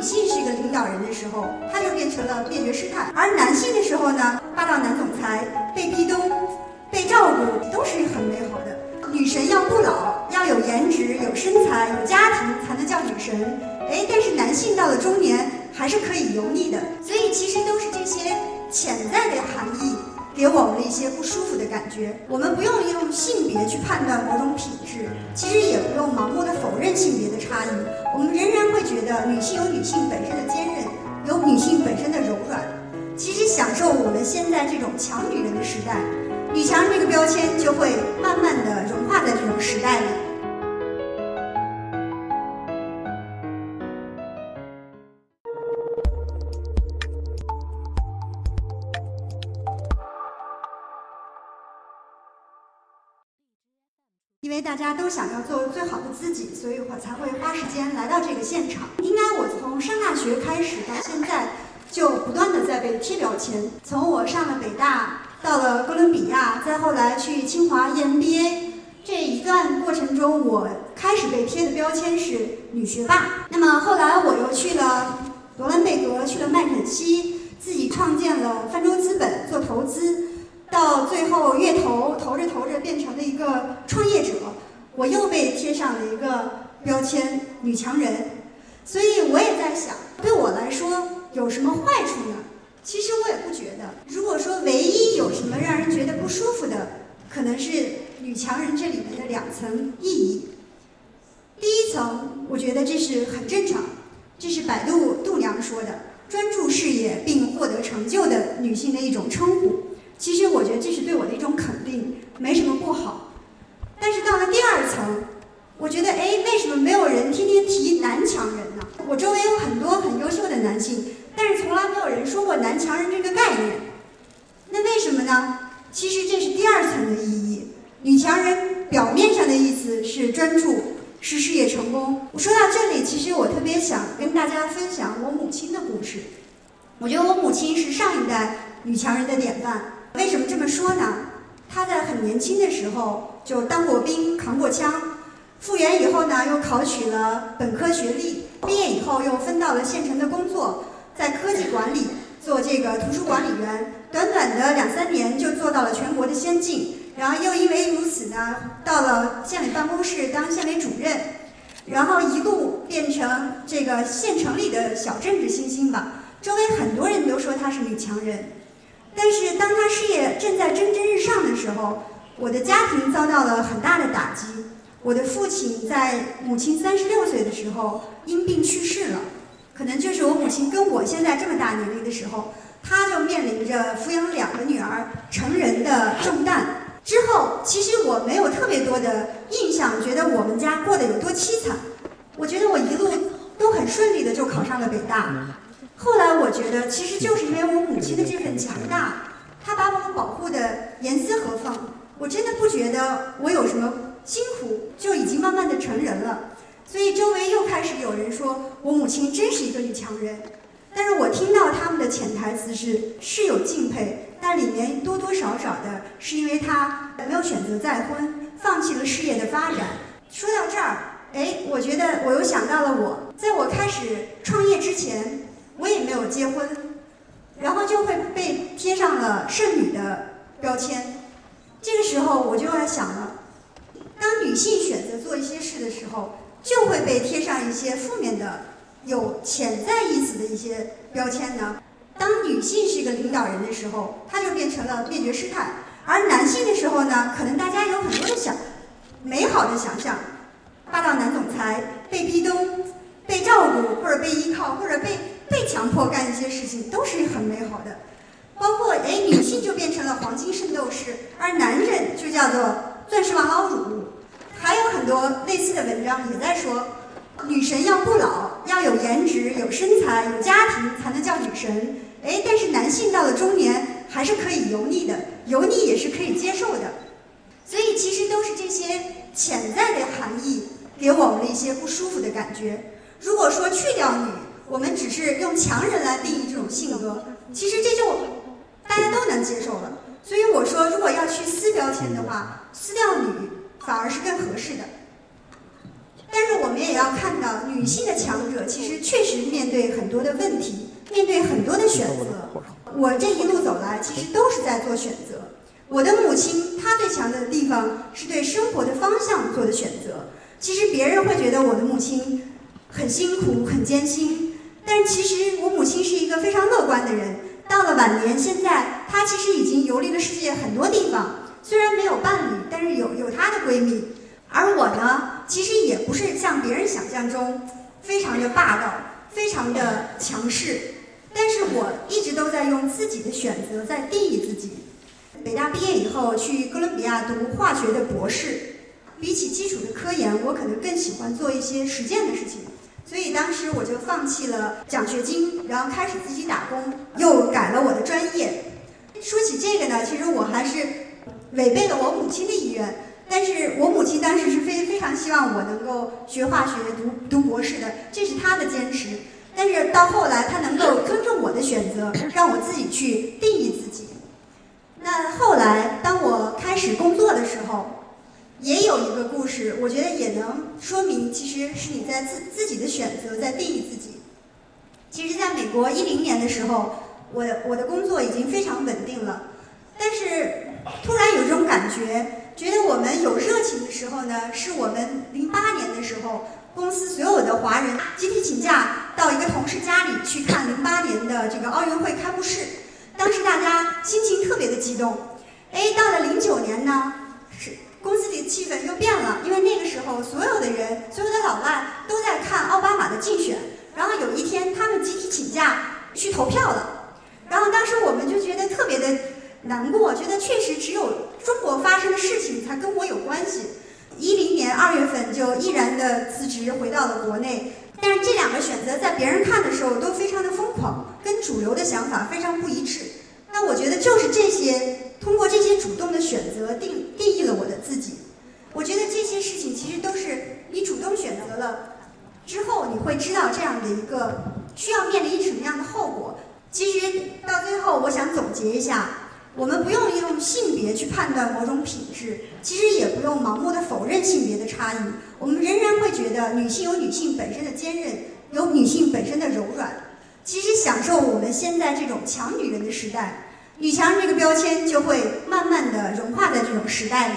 女性是一个领导人的时候，她就变成了灭绝师太；而男性的时候呢，霸道男总裁、被壁咚、被照顾，都是很美好的。女神要不老，要有颜值、有身材、有家庭，才能叫女神。哎，但是男性到了中年，还是可以油腻的。所以其实都是这些潜在的含义。给我们的一些不舒服的感觉，我们不用用性别去判断某种品质，其实也不用盲目的否认性别的差异，我们仍然会觉得女性有女性本身的坚韧，有女性本身的柔软。其实享受我们现在这种强女人的时代，女强人这个标签就会慢慢的融化在这种时代里。大家都想要做最好的自己，所以我才会花时间来到这个现场。应该我从上大学开始到现在，就不断的在被贴标签。从我上了北大，到了哥伦比亚，再后来去清华 EMBA，这一段过程中，我开始被贴的标签是女学霸。那么后来我又去了罗兰贝格，去了麦肯锡，自己创建了泛舟资本做投资。到最后越投投着投着变成了一个创业者，我又被贴上了一个标签“女强人”，所以我也在想，对我来说有什么坏处呢？其实我也不觉得。如果说唯一有什么让人觉得不舒服的，可能是“女强人”这里面的两层意义。第一层，我觉得这是很正常，这是百度度娘说的，专注事业并获得成就的女性的一种称呼。其实我觉得这是对我的一种肯定，没什么不好。但是到了第二层，我觉得，哎，为什么没有人天天提男强人呢？我周围有很多很优秀的男性，但是从来没有人说过男强人这个概念。那为什么呢？其实这是第二层的意义。女强人表面上的意思是专注，是事业成功。我说到这里，其实我特别想跟大家分享我母亲的故事。我觉得我母亲是上一代女强人的典范。为什么这么说呢？他在很年轻的时候就当过兵、扛过枪，复员以后呢，又考取了本科学历，毕业以后又分到了县城的工作，在科技管理做这个图书管理员，短短的两三年就做到了全国的先进，然后又因为如此呢，到了县委办公室当县委主任，然后一路变成这个县城里的小政治新星吧，周围很多人都说她是女强人。但是当他事业正在蒸蒸日上的时候，我的家庭遭到了很大的打击。我的父亲在母亲三十六岁的时候因病去世了，可能就是我母亲跟我现在这么大年龄的时候，他就面临着抚养两个女儿成人的重担。之后，其实我没有特别多的印象，觉得我们家过得有多凄惨。我觉得我一路都很顺利的就考上了北大。后来我觉得，其实就是因为我母亲的这份强大，她把我们保护的严丝合缝。我真的不觉得我有什么辛苦，就已经慢慢的成人了。所以周围又开始有人说我母亲真是一个女强人，但是我听到他们的潜台词是是有敬佩，但里面多多少少的是因为她没有选择再婚，放弃了事业的发展。说到这儿，哎，我觉得我又想到了我在我开始创业之前。我也没有结婚，然后就会被贴上了剩女的标签。这个时候我就要想了，当女性选择做一些事的时候，就会被贴上一些负面的、有潜在意思的一些标签呢。当女性是一个领导人的时候，她就变成了灭绝师太；而男性的时候呢，可能大家有很多的想美好的想象，霸道男总裁、被逼咚、被照顾，或者被依靠，或者被。被强迫干一些事情都是很美好的，包括哎，女性就变成了黄金圣斗士，而男人就叫做钻石王老五，还有很多类似的文章也在说，女神要不老，要有颜值、有身材、有家庭才能叫女神。哎，但是男性到了中年还是可以油腻的，油腻也是可以接受的。所以其实都是这些潜在的含义给我们的一些不舒服的感觉。如果说去掉女。我们只是用强人来定义这种性格，其实这就大家都能接受了。所以我说，如果要去撕标签的话，撕掉女反而是更合适的。但是我们也要看到，女性的强者其实确实面对很多的问题，面对很多的选择。我这一路走来，其实都是在做选择。我的母亲，她最强的地方是对生活的方向做的选择。其实别人会觉得我的母亲很辛苦、很艰辛，但其实我母亲是一个非常乐观的人。到了晚年，现在她其实已经游历了世界很多地方，虽然没有伴侣，但是有有她的闺蜜。而我呢，其实也不是像别人想象中非常的霸道、非常的强势，但是我一直都在用自己的选择在定义自己。北大毕业以后，去哥伦比亚读化学的博士。比起基础的科研，我可能更喜欢做一些实践的事情。所以当时我就放弃了奖学金，然后开始自己打工，又改了我的专业。说起这个呢，其实我还是违背了我母亲的意愿。但是我母亲当时是非非常希望我能够学化学、读读博士的，这是她的坚持。但是到后来，她能够尊重我的选择，让我自己去定义自己。那后来，当我开始工作的时候，也有一个故事，我觉得也能说明，其实是你在自自己的选择在定义自己。其实，在美国一零年的时候，我我的工作已经非常稳定了，但是突然有这种感觉，觉得我们有热情的时候呢，是我们零八年的时候，公司所有的华人集体请假到一个同事家里去看零八年的这个奥运会开幕式。当时大家心情特别的激动，哎，到了零九年呢，又变了，因为那个时候所有的人，所有的老外都在看奥巴马的竞选，然后有一天他们集体请假去投票了，然后当时我们就觉得特别的难过，觉得确实只有中国发生的事情才跟我有关系。一零年二月份就毅然的辞职回到了国内。但是这两个选择在别人看的时候都非常的疯狂，跟主流的想法非常不一致。那我觉得就是这些，通过这些主动的选择定定义了我。我觉得这些事情其实都是你主动选择了之后，你会知道这样的一个需要面临什么样的后果。其实到最后，我想总结一下。我们不用用性别去判断某种品质，其实也不用盲目的否认性别的差异。我们仍然会觉得女性有女性本身的坚韧，有女性本身的柔软。其实享受我们现在这种强女人的时代，女强人这个标签就会慢慢的融化在这种时代里。